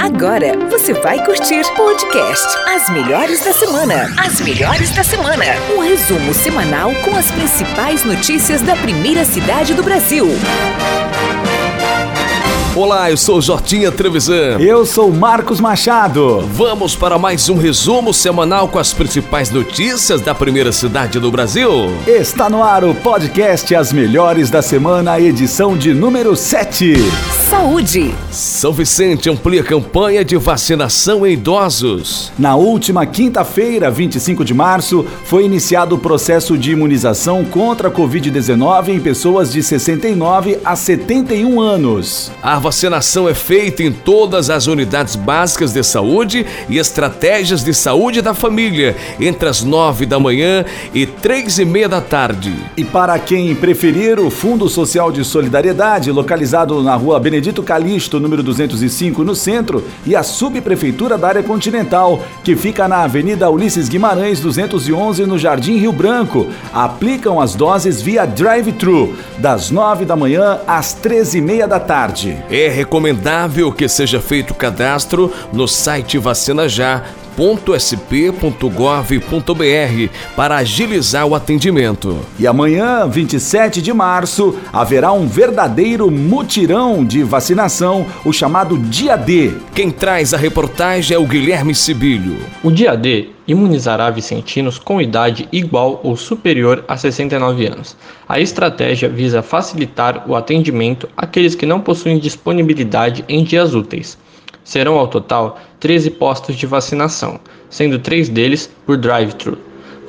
Agora você vai curtir podcast As Melhores da Semana. As Melhores da Semana. Um resumo semanal com as principais notícias da primeira cidade do Brasil. Olá, eu sou Jortinha Trevisan. Eu sou Marcos Machado. Vamos para mais um resumo semanal com as principais notícias da primeira cidade do Brasil. Está no ar o podcast As Melhores da Semana, edição de número 7. Saúde. São Vicente amplia campanha de vacinação em idosos. Na última quinta-feira, 25 de março, foi iniciado o processo de imunização contra a Covid-19 em pessoas de 69 a 71 anos. A vacinação é feita em todas as unidades básicas de saúde e estratégias de saúde da família, entre as nove da manhã e três e meia da tarde. E para quem preferir, o Fundo Social de Solidariedade, localizado na rua Benedito Calixto, número 205, no centro, e a subprefeitura da área continental, que fica na Avenida Ulisses Guimarães, 211, no Jardim Rio Branco, aplicam as doses via drive-thru, das nove da manhã às treze e meia da tarde. É recomendável que seja feito cadastro no site vacinajá.sp.gov.br para agilizar o atendimento. E amanhã, 27 de março, haverá um verdadeiro mutirão de vacinação, o chamado Dia D. Quem traz a reportagem é o Guilherme Sibilho. O Dia D imunizará vicentinos com idade igual ou superior a 69 anos. A estratégia visa facilitar o atendimento àqueles que não possuem disponibilidade em dias úteis. Serão ao total 13 postos de vacinação, sendo três deles por drive-thru.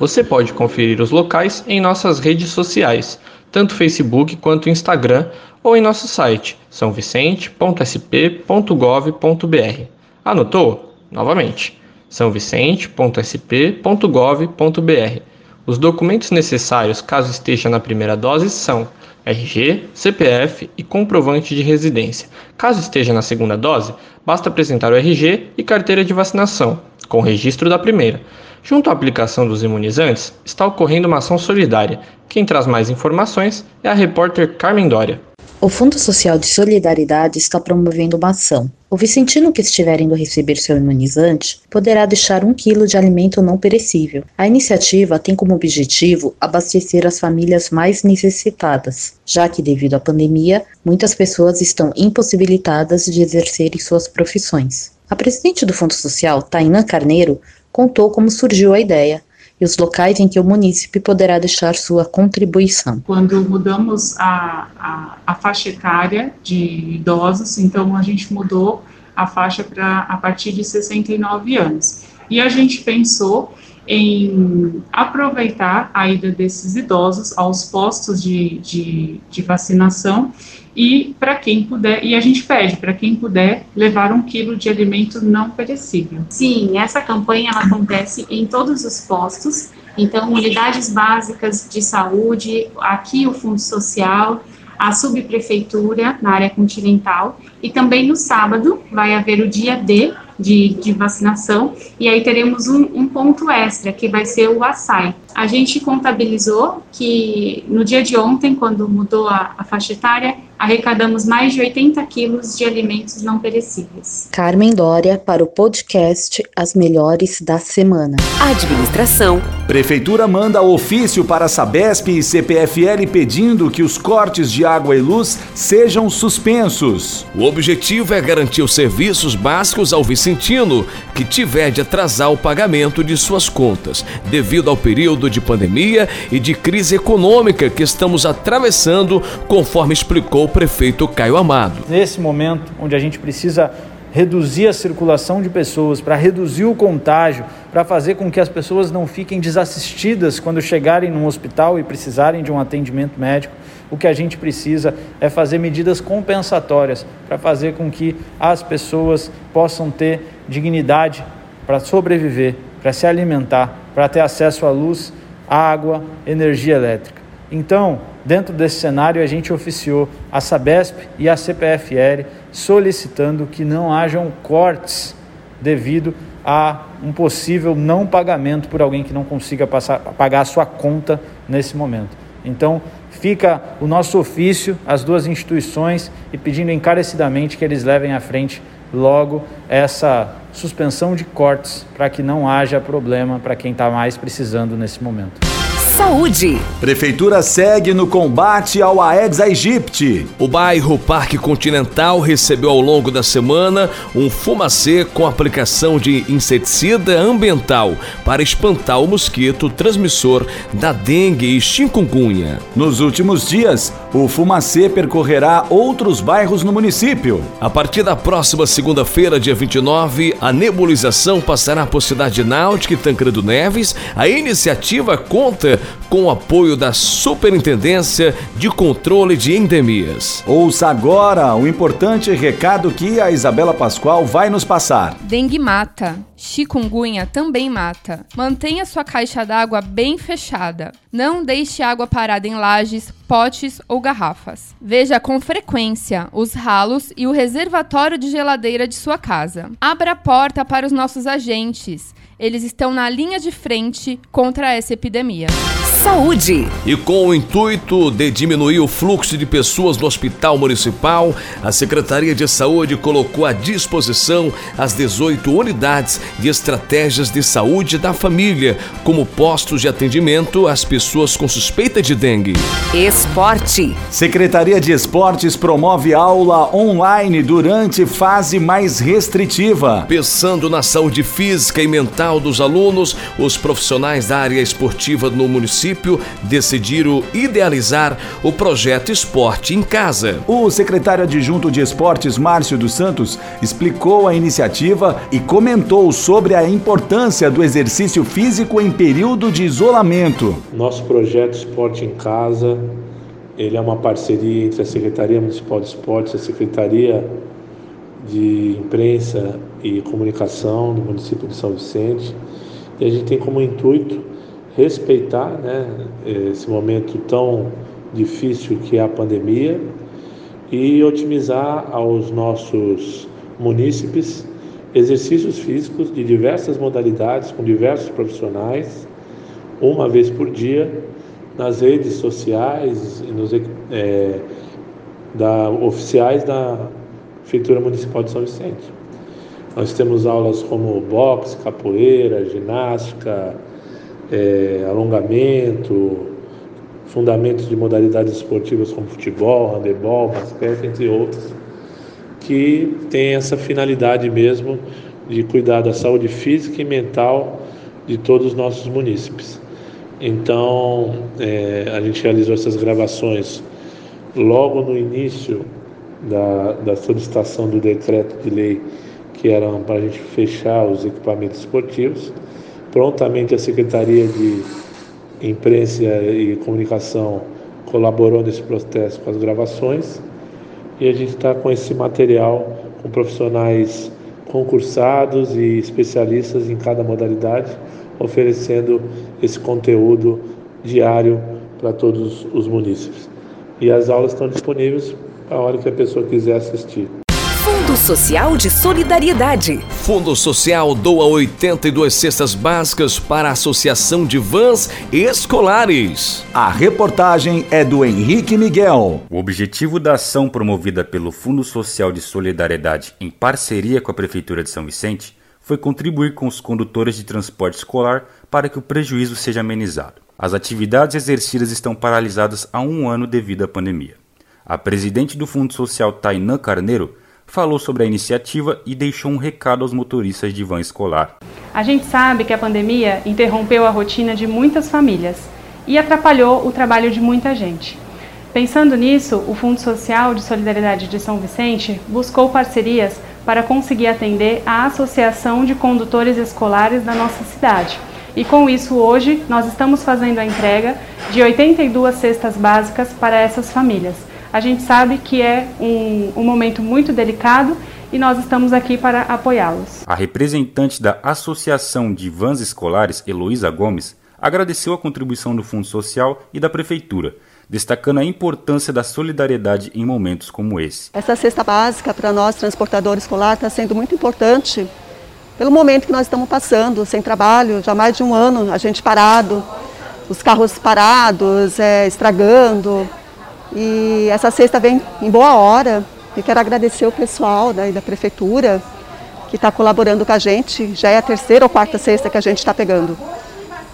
Você pode conferir os locais em nossas redes sociais, tanto Facebook quanto Instagram, ou em nosso site sãovicente.sp.gov.br. Anotou? Novamente sãovicente.sp.gov.br. Os documentos necessários caso esteja na primeira dose são RG, CPF e comprovante de residência. Caso esteja na segunda dose, basta apresentar o RG e carteira de vacinação, com registro da primeira. Junto à aplicação dos imunizantes, está ocorrendo uma ação solidária. Quem traz mais informações é a repórter Carmen Dória. O Fundo Social de Solidariedade está promovendo uma ação. O vicentino que estiver indo receber seu imunizante poderá deixar um quilo de alimento não perecível. A iniciativa tem como objetivo abastecer as famílias mais necessitadas, já que, devido à pandemia, muitas pessoas estão impossibilitadas de exercerem suas profissões. A presidente do Fundo Social, Tainan Carneiro, contou como surgiu a ideia e os locais em que o munícipe poderá deixar sua contribuição. Quando mudamos a, a, a faixa etária de idosos, então a gente mudou a faixa para a partir de 69 anos. E a gente pensou em aproveitar a ida desses idosos aos postos de, de, de vacinação e para quem puder, e a gente pede para quem puder levar um quilo de alimento não perecível. Sim, essa campanha ela acontece em todos os postos, então unidades básicas de saúde, aqui o Fundo Social, a subprefeitura na área continental e também no sábado vai haver o dia D de, de vacinação e aí teremos um, um ponto extra que vai ser o açaí. A gente contabilizou que no dia de ontem, quando mudou a, a faixa etária, arrecadamos mais de 80 quilos de alimentos não perecíveis. Carmen Dória para o podcast As Melhores da Semana. Administração. Prefeitura manda ofício para Sabesp e CPFL pedindo que os cortes de água e luz sejam suspensos. O objetivo é garantir os serviços básicos ao vicentino que tiver de atrasar o pagamento de suas contas, devido ao período de pandemia e de crise econômica que estamos atravessando, conforme explicou o prefeito Caio Amado. Nesse momento, onde a gente precisa reduzir a circulação de pessoas, para reduzir o contágio, para fazer com que as pessoas não fiquem desassistidas quando chegarem num hospital e precisarem de um atendimento médico, o que a gente precisa é fazer medidas compensatórias para fazer com que as pessoas possam ter dignidade para sobreviver, para se alimentar, para ter acesso à luz, água, energia elétrica. Então, dentro desse cenário, a gente oficiou a Sabesp e a CPFL solicitando que não hajam cortes devido a um possível não pagamento por alguém que não consiga passar, pagar a sua conta nesse momento. Então, fica o nosso ofício às duas instituições e pedindo encarecidamente que eles levem à frente logo essa suspensão de cortes para que não haja problema para quem está mais precisando nesse momento. Saúde. Prefeitura segue no combate ao Aedes aegypti. O bairro Parque Continental recebeu ao longo da semana um fumacê com aplicação de inseticida ambiental para espantar o mosquito transmissor da dengue e chikungunya. Nos últimos dias, o fumacê percorrerá outros bairros no município. A partir da próxima segunda-feira, dia 29, a nebulização passará por Cidade Náutica e Tancredo Neves. A iniciativa conta com o apoio da Superintendência de Controle de Endemias. Ouça agora o importante recado que a Isabela Pascoal vai nos passar. Dengue mata. Chikungunya também mata. Mantenha sua caixa d'água bem fechada. Não deixe água parada em lajes, potes ou garrafas. Veja com frequência os ralos e o reservatório de geladeira de sua casa. Abra a porta para os nossos agentes. Eles estão na linha de frente contra essa epidemia. Saúde. E com o intuito de diminuir o fluxo de pessoas no Hospital Municipal, a Secretaria de Saúde colocou à disposição as 18 unidades de estratégias de saúde da família, como postos de atendimento às pessoas com suspeita de dengue. Esporte. Secretaria de Esportes promove aula online durante fase mais restritiva. Pensando na saúde física e mental dos alunos, os profissionais da área esportiva no município decidiram idealizar o projeto Esporte em Casa. O secretário adjunto de Esportes, Márcio dos Santos, explicou a iniciativa e comentou sobre a importância do exercício físico em período de isolamento. Nosso projeto Esporte em Casa, ele é uma parceria entre a Secretaria Municipal de Esportes e a Secretaria de Imprensa e Comunicação do município de São Vicente. E a gente tem como intuito respeitar né, esse momento tão difícil que é a pandemia e otimizar aos nossos munícipes exercícios físicos de diversas modalidades, com diversos profissionais, uma vez por dia, nas redes sociais e nos é, da, oficiais da Prefeitura Municipal de São Vicente. Nós temos aulas como boxe, capoeira, ginástica, é, alongamento, fundamentos de modalidades esportivas como futebol, handebol, basquete, entre outros, que tem essa finalidade mesmo de cuidar da saúde física e mental de todos os nossos munícipes. Então, é, a gente realizou essas gravações logo no início da, da solicitação do decreto de lei que era para a gente fechar os equipamentos esportivos. Prontamente a Secretaria de Imprensa e Comunicação colaborou nesse processo com as gravações e a gente está com esse material com profissionais concursados e especialistas em cada modalidade, oferecendo esse conteúdo diário para todos os munícipes. E as aulas estão disponíveis a hora que a pessoa quiser assistir. Social de Solidariedade. Fundo Social doa 82 cestas básicas para a Associação de Vans Escolares. A reportagem é do Henrique Miguel. O objetivo da ação promovida pelo Fundo Social de Solidariedade em parceria com a Prefeitura de São Vicente foi contribuir com os condutores de transporte escolar para que o prejuízo seja amenizado. As atividades exercidas estão paralisadas há um ano devido à pandemia. A presidente do Fundo Social, Tainã Carneiro, falou sobre a iniciativa e deixou um recado aos motoristas de van escolar. A gente sabe que a pandemia interrompeu a rotina de muitas famílias e atrapalhou o trabalho de muita gente. Pensando nisso, o Fundo Social de Solidariedade de São Vicente buscou parcerias para conseguir atender a Associação de Condutores Escolares da nossa cidade. E com isso, hoje, nós estamos fazendo a entrega de 82 cestas básicas para essas famílias. A gente sabe que é um, um momento muito delicado e nós estamos aqui para apoiá-los. A representante da Associação de Vans Escolares, Heloísa Gomes, agradeceu a contribuição do Fundo Social e da Prefeitura, destacando a importância da solidariedade em momentos como esse. Essa cesta básica para nós, transportadores escolar, está sendo muito importante pelo momento que nós estamos passando, sem trabalho, já mais de um ano, a gente parado, os carros parados, é, estragando, e essa cesta vem em boa hora, E quero agradecer o pessoal né, da prefeitura que está colaborando com a gente. Já é a terceira ou quarta sexta que a gente está pegando.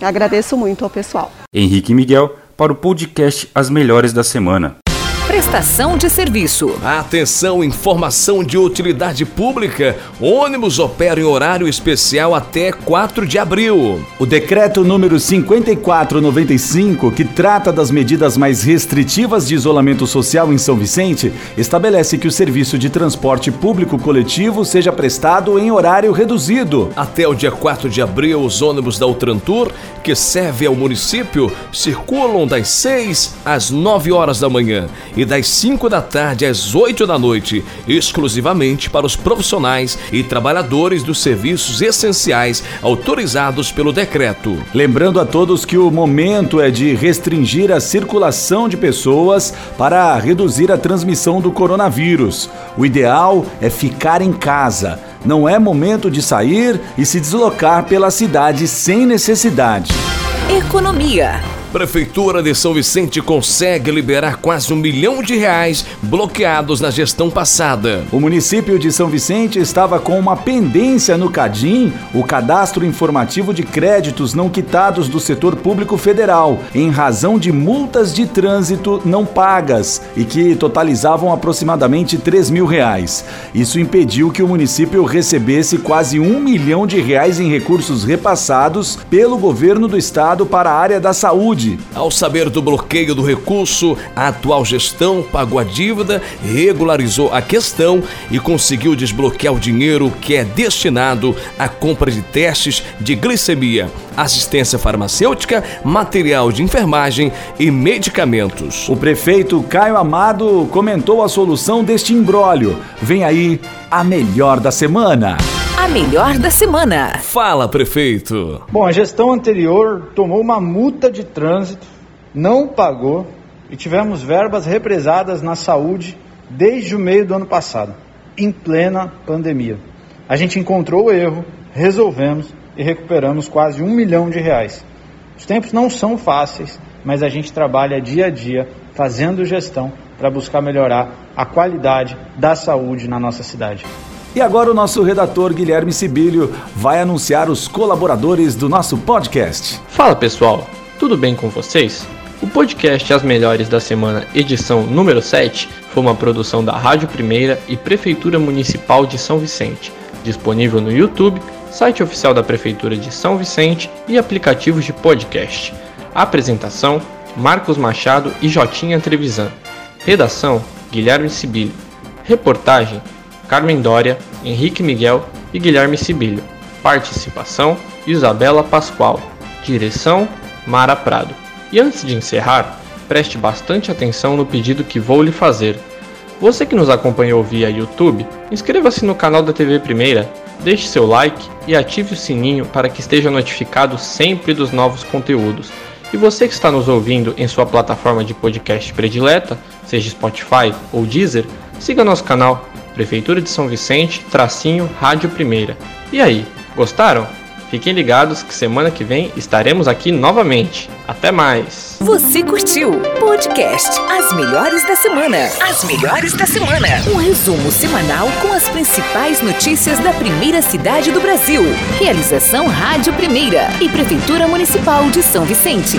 Eu agradeço muito ao pessoal. Henrique Miguel para o podcast As Melhores da Semana. Prestação de serviço. Atenção, informação de utilidade pública. Ônibus opera em horário especial até 4 de abril. O decreto número 5495, que trata das medidas mais restritivas de isolamento social em São Vicente, estabelece que o serviço de transporte público coletivo seja prestado em horário reduzido. Até o dia 4 de abril, os ônibus da Utrantur, que serve ao município, circulam das 6 às 9 horas da manhã e das 5 da tarde às 8 da noite, exclusivamente para os profissionais e trabalhadores dos serviços essenciais autorizados pelo decreto. Lembrando a todos que o momento é de restringir a circulação de pessoas para reduzir a transmissão do coronavírus. O ideal é ficar em casa. Não é momento de sair e se deslocar pela cidade sem necessidade. Economia. Prefeitura de São Vicente consegue liberar quase um milhão de reais bloqueados na gestão passada. O município de São Vicente estava com uma pendência no CADIM, o Cadastro Informativo de Créditos Não Quitados do Setor Público Federal, em razão de multas de trânsito não pagas e que totalizavam aproximadamente 3 mil reais. Isso impediu que o município recebesse quase um milhão de reais em recursos repassados pelo governo do estado para a área da saúde ao saber do bloqueio do recurso, a atual gestão pagou a dívida, regularizou a questão e conseguiu desbloquear o dinheiro que é destinado à compra de testes de glicemia, assistência farmacêutica, material de enfermagem e medicamentos. O prefeito Caio Amado comentou a solução deste imbróglio. Vem aí a melhor da semana. A melhor da semana. Fala, prefeito. Bom, a gestão anterior tomou uma multa de trânsito, não pagou e tivemos verbas represadas na saúde desde o meio do ano passado, em plena pandemia. A gente encontrou o erro, resolvemos e recuperamos quase um milhão de reais. Os tempos não são fáceis, mas a gente trabalha dia a dia fazendo gestão para buscar melhorar a qualidade da saúde na nossa cidade. E agora o nosso redator Guilherme Sibílio vai anunciar os colaboradores do nosso podcast. Fala pessoal, tudo bem com vocês? O podcast As Melhores da Semana, edição número 7, foi uma produção da Rádio Primeira e Prefeitura Municipal de São Vicente, disponível no YouTube, site oficial da Prefeitura de São Vicente e aplicativos de podcast. Apresentação: Marcos Machado e Jotinha Trevisan. Redação: Guilherme Sibílio. Reportagem: Carmen Dória, Henrique Miguel e Guilherme Sibilho. Participação: Isabela Pascoal. Direção: Mara Prado. E antes de encerrar, preste bastante atenção no pedido que vou lhe fazer. Você que nos acompanhou via YouTube, inscreva-se no canal da TV Primeira, deixe seu like e ative o sininho para que esteja notificado sempre dos novos conteúdos. E você que está nos ouvindo em sua plataforma de podcast predileta, seja Spotify ou Deezer, siga nosso canal Prefeitura de São Vicente, tracinho Rádio Primeira. E aí, gostaram? Fiquem ligados que semana que vem estaremos aqui novamente. Até mais! Você curtiu? Podcast As Melhores da Semana. As Melhores da Semana. Um resumo semanal com as principais notícias da primeira cidade do Brasil. Realização Rádio Primeira e Prefeitura Municipal de São Vicente.